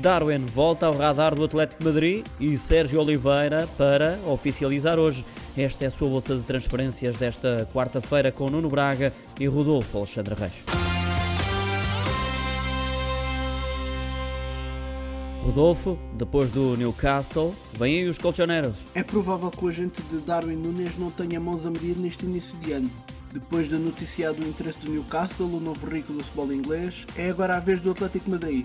Darwin volta ao radar do Atlético Madrid e Sérgio Oliveira para oficializar hoje. Esta é a sua bolsa de transferências desta quarta-feira com Nuno Braga e Rodolfo Alexandre Reis. Rodolfo, depois do Newcastle, vêm aí os colchoneros. É provável que o agente de Darwin Nunes não tenha mãos a medir neste início de ano. Depois de noticiado interesse do Newcastle, o novo rico do futebol inglês, é agora a vez do Atlético Madrid.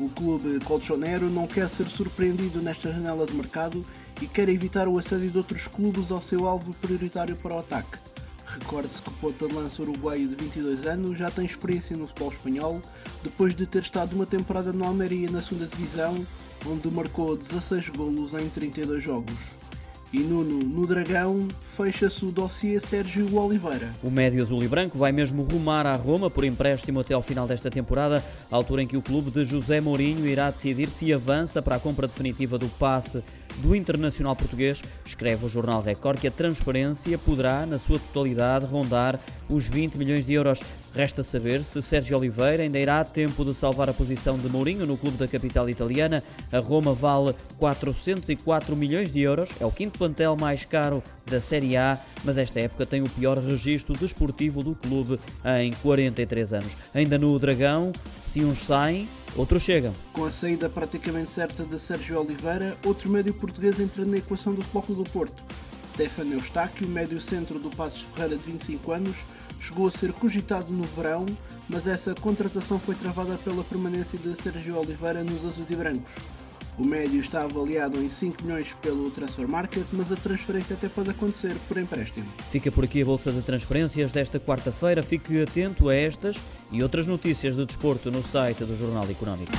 O clube colchonero não quer ser surpreendido nesta janela de mercado e quer evitar o assédio de outros clubes ao seu alvo prioritário para o ataque. Recorde-se que o ponta de lança uruguaio de 22 anos já tem experiência no futebol espanhol, depois de ter estado uma temporada no Almeria na segunda divisão, onde marcou 16 golos em 32 jogos. E Nuno, no Dragão, fecha-se o dossiê Sérgio Oliveira. O médio azul e branco vai mesmo rumar à Roma por empréstimo até ao final desta temporada, altura em que o clube de José Mourinho irá decidir se avança para a compra definitiva do passe do internacional português. Escreve o jornal Record que a transferência poderá, na sua totalidade, rondar os 20 milhões de euros. Resta saber se Sérgio Oliveira ainda irá a tempo de salvar a posição de Mourinho no clube da capital italiana. A Roma vale 404 milhões de euros, é o quinto plantel mais caro da Série A, mas esta época tem o pior registro desportivo do clube em 43 anos. Ainda no Dragão, se uns saem, outros chegam. Com a saída praticamente certa de Sérgio Oliveira, outro médio português entra na equação do Futebol do Porto. Stefano Eustáquio, médio centro do Passos Ferreira de 25 anos, chegou a ser cogitado no verão, mas essa contratação foi travada pela permanência de Sérgio Oliveira nos azuis e brancos. O médio está avaliado em 5 milhões pelo Transfer Market, mas a transferência até pode acontecer por empréstimo. Fica por aqui a bolsa de transferências desta quarta-feira. Fique atento a estas e outras notícias do desporto no site do Jornal Económico.